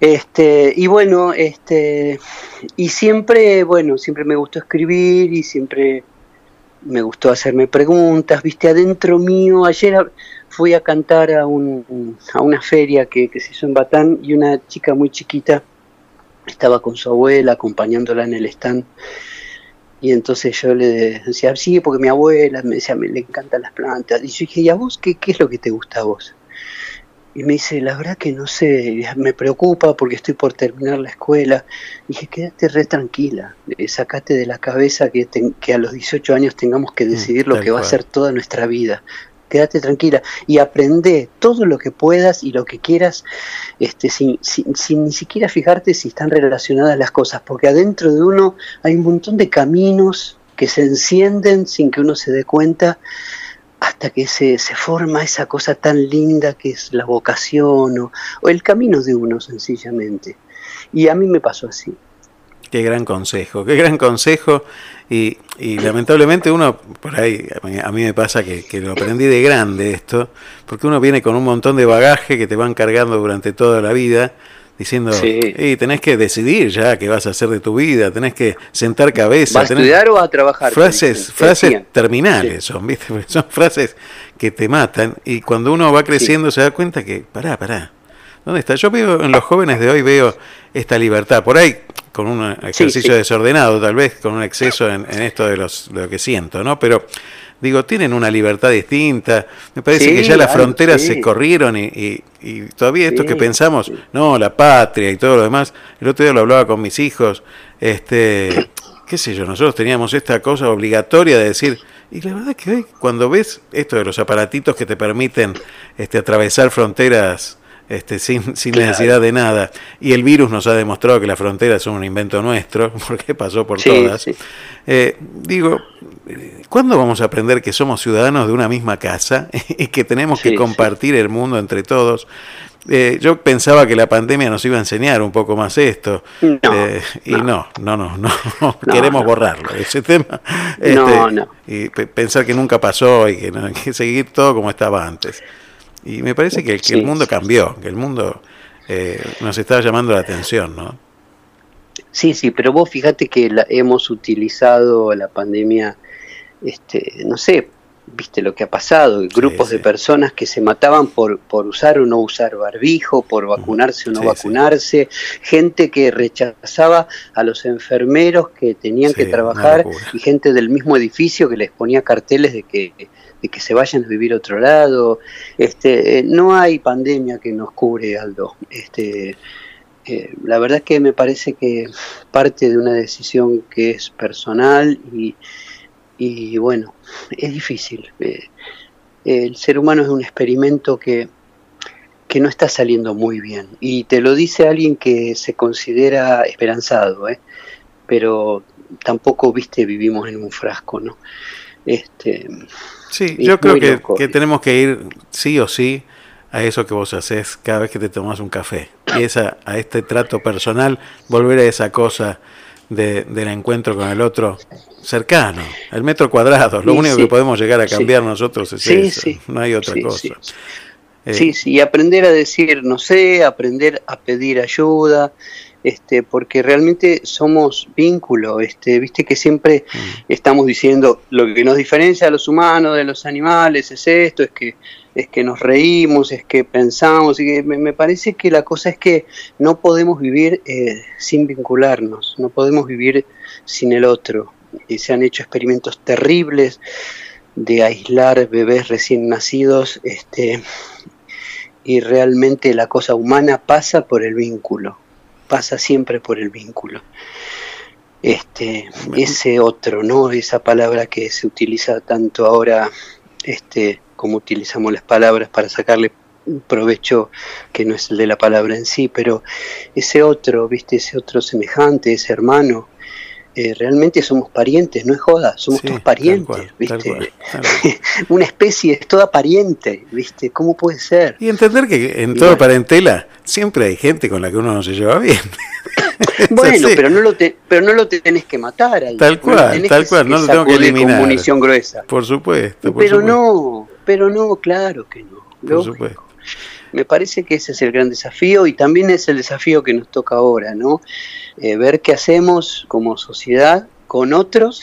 Este, y bueno, este, y siempre, bueno, siempre me gustó escribir y siempre me gustó hacerme preguntas, viste, adentro mío, ayer fui a cantar a, un, a una feria que, que se hizo en Batán y una chica muy chiquita estaba con su abuela acompañándola en el stand y entonces yo le decía, sí, porque mi abuela me decía, me le encantan las plantas. Y yo dije, ¿y a vos qué, qué es lo que te gusta a vos? Y me dice, la verdad que no sé, me preocupa porque estoy por terminar la escuela. Y dije, quédate re tranquila, eh, sacate de la cabeza que, que a los 18 años tengamos que decidir lo que va a ser toda nuestra vida. Quédate tranquila y aprende todo lo que puedas y lo que quieras, este, sin, sin, sin ni siquiera fijarte si están relacionadas las cosas, porque adentro de uno hay un montón de caminos que se encienden sin que uno se dé cuenta hasta que se, se forma esa cosa tan linda que es la vocación o, o el camino de uno sencillamente. Y a mí me pasó así. Qué gran consejo, qué gran consejo. Y, y lamentablemente uno, por ahí, a mí, a mí me pasa que, que lo aprendí de grande esto, porque uno viene con un montón de bagaje que te van cargando durante toda la vida, diciendo, Sí. "Ey, tenés que decidir ya qué vas a hacer de tu vida, tenés que sentar cabeza. ¿Va a estudiar o a trabajar? frases, frases decían. terminales son, ¿viste? Porque [laughs] son frases que te matan y cuando uno va creciendo se da cuenta que, pará, pará, ¿dónde está? Yo veo en los jóvenes de hoy, veo esta libertad, por ahí con un ejercicio sí. desordenado, tal vez con un exceso en, en esto de, los, de lo que siento, ¿no? Pero digo, tienen una libertad distinta, me parece Sí, que ya las fronteras se corrieron y, y- y todavía esto que pensamos, no, la patria y todo lo demás, el otro día lo hablaba con mis hijos, este [coughs] qué sé yo, nosotros teníamos esta cosa obligatoria de decir, y la verdad que hoy cuando ves esto de los aparatitos que te permiten este, atravesar fronteras este, sin, sin necesidad de nada, y el virus nos ha demostrado que las fronteras son un invento nuestro, [laughs] porque pasó por todas, eh, digo, ¿cuándo vamos a aprender que somos ciudadanos de una misma casa [laughs] y que tenemos que compartir el mundo entre todos? Eh, yo pensaba que la pandemia nos iba a enseñar un poco más esto. Eh, y no, no, no, no, [laughs] queremos borrarlo, ese tema. Este, y pensar que nunca pasó y que, hay que seguir todo como estaba antes. Y me parece que, el mundo cambió, que el mundo eh, nos está llamando la atención, ¿no? Sí, sí, pero vos fíjate que hemos utilizado la pandemia, este, no sé, viste lo que ha pasado, grupos de personas que se mataban por, por usar o no usar barbijo, por vacunarse o no vacunarse, gente que rechazaba a los enfermeros que tenían que trabajar y gente del mismo edificio que les ponía carteles de que de que se vayan a vivir a otro lado. Este, eh, no hay pandemia que nos cubre, Aldo. Este, eh, la verdad es que me parece que parte de una decisión que es personal y, y bueno, es difícil. Eh, el ser humano es un experimento que, que no está saliendo muy bien. Y te lo dice alguien que se considera esperanzado, ¿eh? pero tampoco, viste, vivimos en un frasco, ¿no? Este, sí, yo creo que, que, tenemos que ir sí o sí a eso que vos haces cada vez que te tomas un café. Y esa, a este trato personal, volver a esa cosa del encuentro con el otro cercano, el metro cuadrado. Lo único que podemos llegar a cambiar nosotros es eso, no hay otra cosa. Eh, sí, sí, y aprender a decir no sé, aprender a pedir ayuda, este, porque realmente somos vínculo, este, viste que siempre mm. estamos diciendo lo que nos diferencia a los humanos de los animales es esto, es que es que nos reímos, es que pensamos, y que me, parece que la cosa es que no podemos vivir eh, sin vincularnos, no podemos vivir sin el otro. Y se han hecho experimentos terribles de aislar bebés recién nacidos, este, y realmente la cosa humana pasa por el vínculo, pasa siempre por el vínculo. Este, ese otro, ¿no? Esa palabra que se utiliza tanto ahora, este, como utilizamos las palabras para sacarle un provecho que no es el de la palabra en sí, pero ese otro, viste, ese otro semejante, ese hermano, eh, realmente somos parientes, no es joda, somos todos parientes, ¿viste? [laughs] Una especie es toda pariente, ¿viste? ¿Cómo puede ser? Y entender que en toda parentela siempre hay gente con la que uno no se lleva bien. [laughs] bueno, pero no lo pero no lo tenés que matar. Tal cual, tal cual, no lo tengo que eliminar. Con munición gruesa. Por supuesto. pero no, pero no, claro que no. Por supuesto. Me parece que ese es el gran desafío y también es el desafío que nos toca ahora, ¿no? Eh, ver qué hacemos como sociedad con otros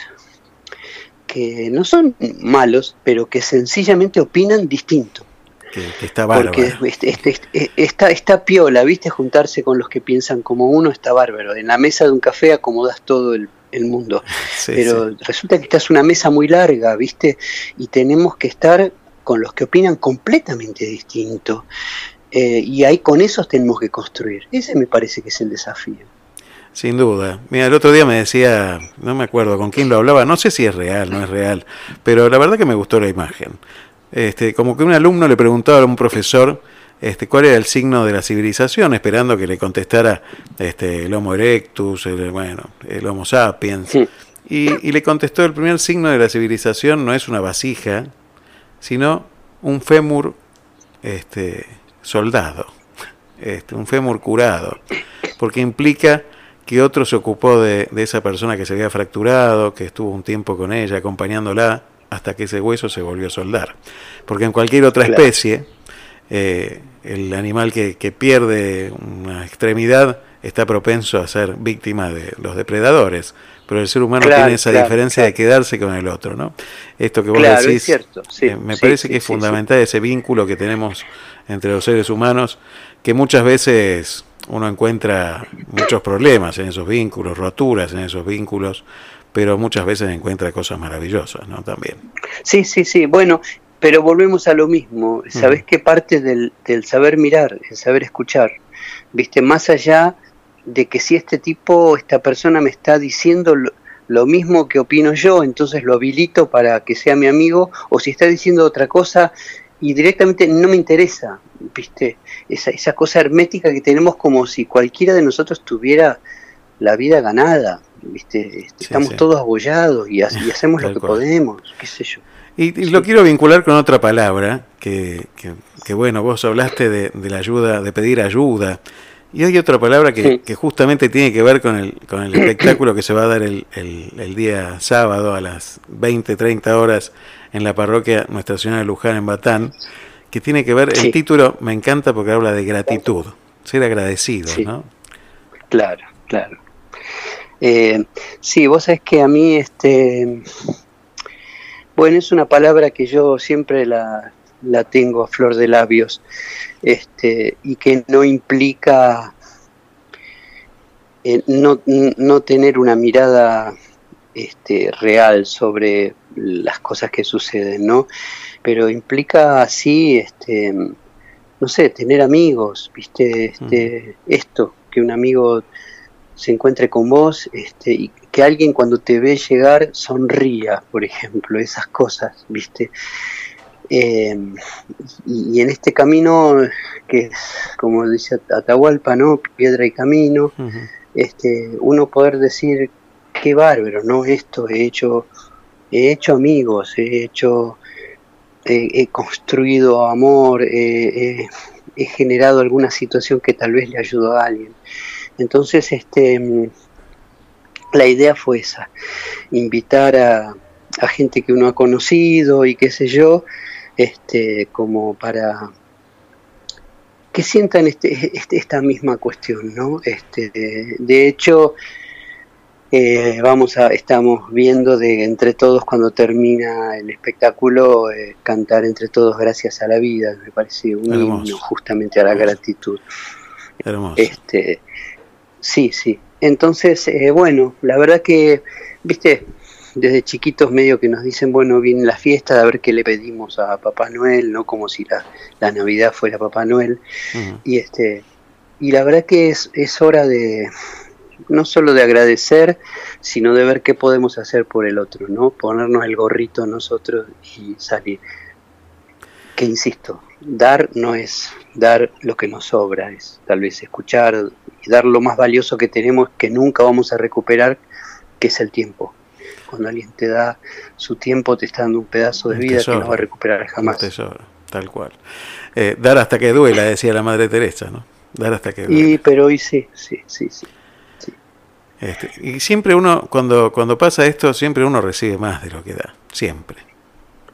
que no son malos, pero que sencillamente opinan distinto. Que, está bárbaro. Porque este, este, este, esta, piola, ¿viste? Juntarse con los que piensan como uno está bárbaro. En la mesa de un café acomodas todo el, mundo. [laughs] pero resulta que esta es una mesa muy larga, ¿viste? Y tenemos que estar con los que opinan completamente distinto. Eh, y ahí con esos tenemos que construir. Ese me parece que es el desafío. Sin duda. Mira, el otro día me decía, no me acuerdo con quién lo hablaba, no sé si es real, no es real, pero la verdad que me gustó la imagen. Este, como que un alumno le preguntaba a un profesor este, cuál era el signo de la civilización, esperando que le contestara este, el Homo erectus, el, bueno, el Homo sapiens. Y, y, le contestó, el primer signo de la civilización no es una vasija, sino un fémur este, soldado, este, un fémur curado, porque implica que otro se ocupó de, esa persona que se había fracturado, que estuvo un tiempo con ella acompañándola hasta que ese hueso se volvió a soldar. Porque en cualquier otra especie, eh, el animal que, pierde una extremididad está propenso a ser víctima de los depredadores, pero el ser humano tiene esa diferencia de quedarse con el otro, ¿no? Esto que vos decís, eh, me parece que es fundamental ese vínculo que tenemos entre los seres humanos, que muchas veces uno encuentra muchos problemas en esos vínculos, roturas en esos vínculos, pero muchas veces encuentra cosas maravillosas, ¿no? También. Sí, sí, sí. Bueno, pero volvemos a lo mismo. ¿Sabés qué parte del, del saber mirar, el saber escuchar? ¿Viste? Más allá de que si este tipo, esta persona me está diciendo lo mismo que opino yo, entonces lo habilito para que sea mi amigo, o si está diciendo otra cosa y directamente no me interesa, ¿viste? Esa, esa cosa hermética que tenemos como si cualquiera de nosotros tuviera la vida ganada, ¿viste? Este, Estamos todos abollados y, hacemos lo que podemos, qué sé yo. Y, lo quiero vincular con otra palabra, que, que, bueno, vos hablaste de, de, la ayuda, de pedir ayuda. Y hay otra palabra que, que, justamente tiene que ver con el, con el [clears throat] espectáculo que se va a dar el, el, día sábado a las 20, 30 horas en la parroquia Nuestra Señora de Luján en Batán, que tiene que ver, el título me encanta porque habla de gratitud, ser agradecido, ¿no? Claro, claro. Eh, sí, vos sabés que a mí, este, bueno, es una palabra que yo siempre la, la tengo a flor de labios este, y que no implica eh, no, no, tener una mirada este, real sobre las cosas que suceden, ¿no? Pero implica así, este, no sé, tener amigos, ¿viste? Este, Esto, que un amigo se encuentre con vos este, y que alguien cuando te ve llegar sonría, por ejemplo, esas cosas, ¿viste? Eh, y, en este camino, que es como dice Atahualpa, ¿no? Piedra y camino, este, uno poder decir, qué bárbaro, ¿no? Esto he hecho, he hecho amigos, he hecho, he construido amor, he generado alguna situación que tal vez le ayudó a alguien. Entonces, este, la idea fue esa, invitar a, a gente que uno ha conocido y qué sé yo, este, como para que sientan este, este, esta misma cuestión, ¿no? Este, de, hecho, eh, vamos a, estamos viendo de entre todos cuando termina el espectáculo eh, cantar entre todos gracias a la vida, me parece un himno justamente a la gratitud. Este, sí, sí. Entonces, eh, bueno, la verdad que, viste, desde chiquitos medio que nos dicen, bueno, viene la fiesta, a ver qué le pedimos a Papá Noel, no como si la, la Navidad fuera Papá Noel. Y este y la verdad que es, es hora de no solo de agradecer, sino de ver qué podemos hacer por el otro, ¿no? Ponernos el gorrito nosotros y salir. Que insisto, dar no es dar lo que nos sobra, es tal vez escuchar y dar lo más valioso que tenemos que nunca vamos a recuperar, que es el tiempo. Cuando alguien te da su tiempo, te está dando un pedazo de vida que no va a recuperar jamás. tal cual. Eh, dar hasta que duela, decía la Madre Teresa, ¿no? Dar hasta que duela. Y, pero hoy sí, sí, sí, sí. Este, y siempre uno, cuando, cuando pasa esto, siempre uno recibe más de lo que da. Siempre.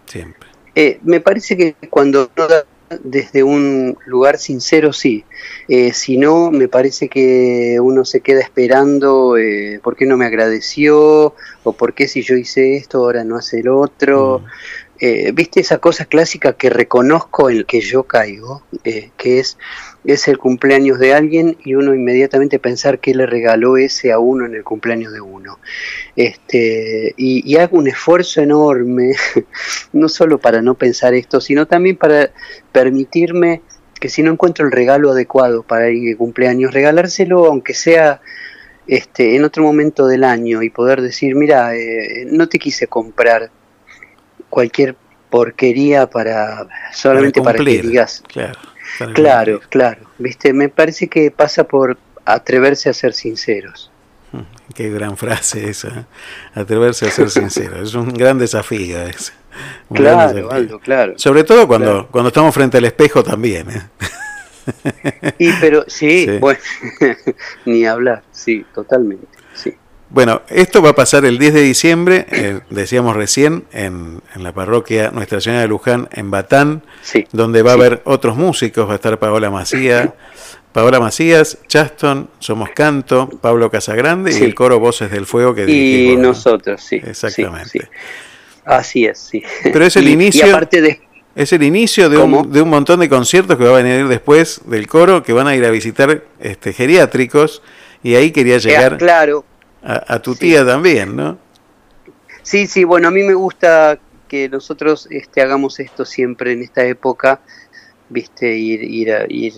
Siempre. Eh, me parece que cuando uno da desde un lugar sincero, sí. Eh, si no, me parece que uno se queda esperando eh, por qué no me agradeció o por qué si yo hice esto ahora no hace el otro. Mm. Eh, ¿Viste esa cosa clásica que reconozco en que yo caigo? Que es es el cumpleaños de alguien y uno inmediatamente pensar que le regaló ese a uno en el cumpleaños de uno. Este, y, hago un esfuerzo enorme, [laughs] no solo para no pensar esto, sino también para permitirme que si no encuentro el regalo adecuado para el cumpleaños, regalárselo aunque sea este, en otro momento del año y poder decir, mira, eh, no te quise comprar cualquier porquería para solamente para, que digas claro Claro, claro. Viste, me parece que pasa por atreverse a ser sinceros. Mm, qué gran frase esa, ¿eh? atreverse a ser sincero. Es un gran desafío ese. claro, Aldo, claro. Sobre todo cuando, cuando estamos frente al espejo también. ¿eh? Y pero sí, [laughs] bueno, [laughs] ni hablar, sí, totalmente, sí. Bueno, esto va a pasar el 10 de diciembre, eh, decíamos recién, en, la parroquia Nuestra Señora de Luján, en Batán, donde va a haber otros músicos, va a estar Paola Macías, Paola Macías, Chaston, Somos Canto, Pablo Casagrande y el coro Voces del Fuego que Y nosotros, sí. Exactamente. Así es, sí. Pero es el [laughs] inicio... de... Es el inicio de un, de un, montón de conciertos que va a venir después del coro, que van a ir a visitar este, geriátricos, y ahí quería llegar... claro, a, tu tía también, ¿no? Sí, sí, bueno, a mí me gusta que nosotros este, hagamos esto siempre en esta época, viste, ir, ir, a, ir,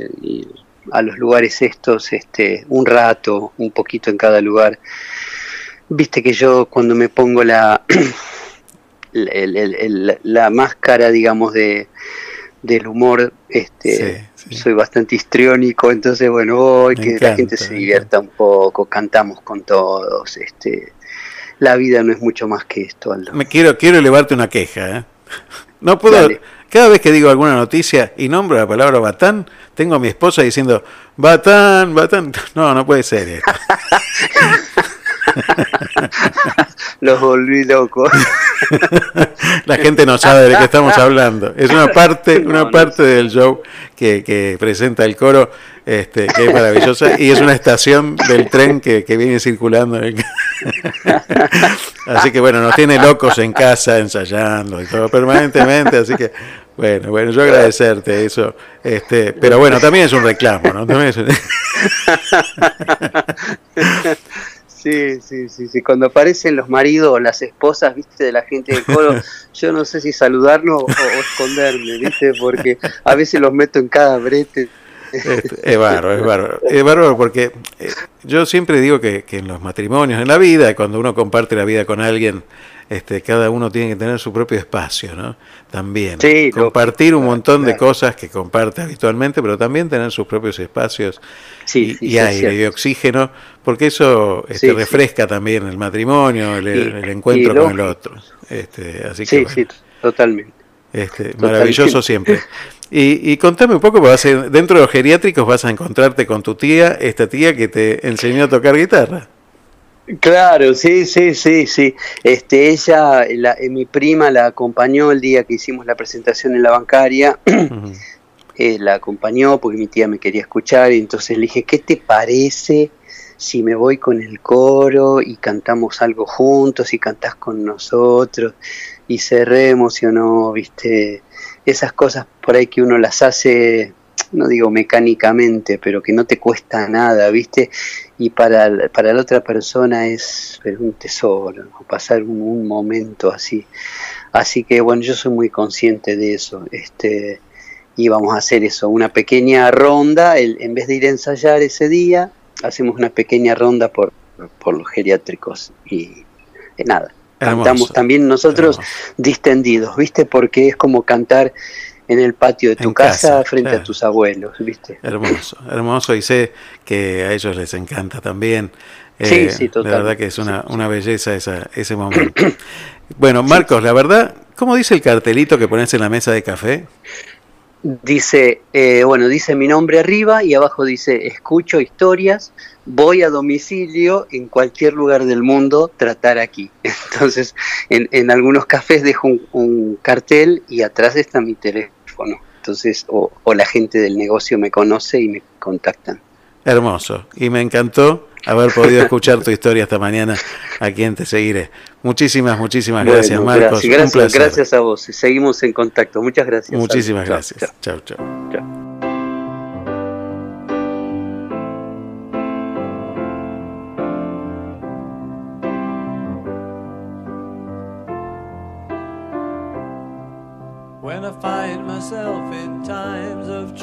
a los lugares estos este, un rato, un poquito en cada lugar. viste que yo cuando me pongo la, [clears throat] la máscara, digamos, de del humor, este, Sí, sí. soy bastante histriónico, entonces bueno, voy, Me que encanta, la gente se divierta un poco, cantamos con todos, este, la vida no es mucho más que esto, Aldo. Me quiero, quiero elevarte una queja. ¿eh? No puedo. Dale. Cada vez que digo alguna noticia y nombro la palabra Batán, tengo a mi esposa diciendo Batán, Batán. [laughs] No, no puede ser esto. [laughs] [laughs] Los volví locos. [laughs] La gente no sabe de qué estamos hablando. Es una parte, [laughs] una parte del show que, que presenta el coro, este, que es maravillosa, y es una estación del tren que, que viene circulando. en el- Así que bueno, nos tiene locos en casa, ensayando y todo permanentemente, así que bueno, bueno, yo agradecerte eso. Este, pero bueno, también es un reclamo, ¿no? También es un- Sí, sí, sí, sí. Cuando aparecen los maridos o las esposas, viste, de la gente del coro, [laughs] yo no sé si saludarlos o, o esconderme, viste, porque a veces los meto en cada brete. Este, es bárbaro, es bárbaro. [laughs] Es bárbaro porque eh, yo siempre digo que, que en los matrimonios, en la vida, cuando uno comparte la vida con alguien, este, cada uno tiene que tener su propio espacio, ¿no? También. Sí, Compartir un claro, montón de cosas que comparte habitualmente, pero también tener sus propios espacios Sí, y, sí, aire y oxígeno, porque eso este, refresca también el matrimonio, el, el encuentro con el otro. Este, así que Sí, bueno. sí, totalmente. Este, Totalmente. maravilloso siempre. Y, y contame un poco, vas a- dentro de los geriátricos vas a encontrarte con tu tía, esta tía que te enseñó a tocar guitarra. Claro, sí, sí, sí, sí. Este, ella, la, eh, mi prima la acompañó el día que hicimos la presentación en la bancaria. [clears throat] Eh, la acompañó porque mi tía me quería escuchar y entonces le dije, ¿qué te parece si me voy con el coro y cantamos algo juntos y cantás con nosotros? Y se re emocionó, viste, esas cosas por ahí que uno las hace, no digo mecánicamente, pero que no te cuesta nada, viste, y para, la- para la otra persona es pero un tesoro, ¿no? pasar un, un momento así. Así que bueno, yo soy muy consciente de eso. Este, y vamos a hacer eso, una pequeña ronda, el- en vez de ir a ensayar ese día, hacemos una pequeña ronda por, por los geriátricos y eh, nada. Hermoso, Cantamos también nosotros hermoso. distendidos, ¿viste? Porque es como cantar en el patio de tu casa, casa, frente claro. a tus abuelos, ¿viste? Hermoso, hermoso y sé que a ellos les encanta también. Sí, Eh, sí, La total. verdad que es una, una belleza esa, ese momento. [clears throat] Bueno, Marcos, la verdad, ¿cómo dice el cartelito que pones en la mesa de café? Dice, eh, bueno, dice mi nombre arriba y abajo dice, escucho historias, voy a domicilio en cualquier lugar del mundo, tratar aquí. [laughs] Entonces, en, en algunos cafés dejo un, un cartel y atrás está mi teléfono. Entonces, o, o la gente del negocio me conoce y me contactan. Hermoso. Y me encantó haber podido [laughs] escuchar tu historia esta mañana aquí en Te Seguiré. Muchísimas, muchísimas gracias, Marcos. Gracias, Un placer. gracias a vos. Seguimos en contacto. Muchas gracias. Muchísimas gracias. chao. Chao,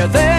Yeah.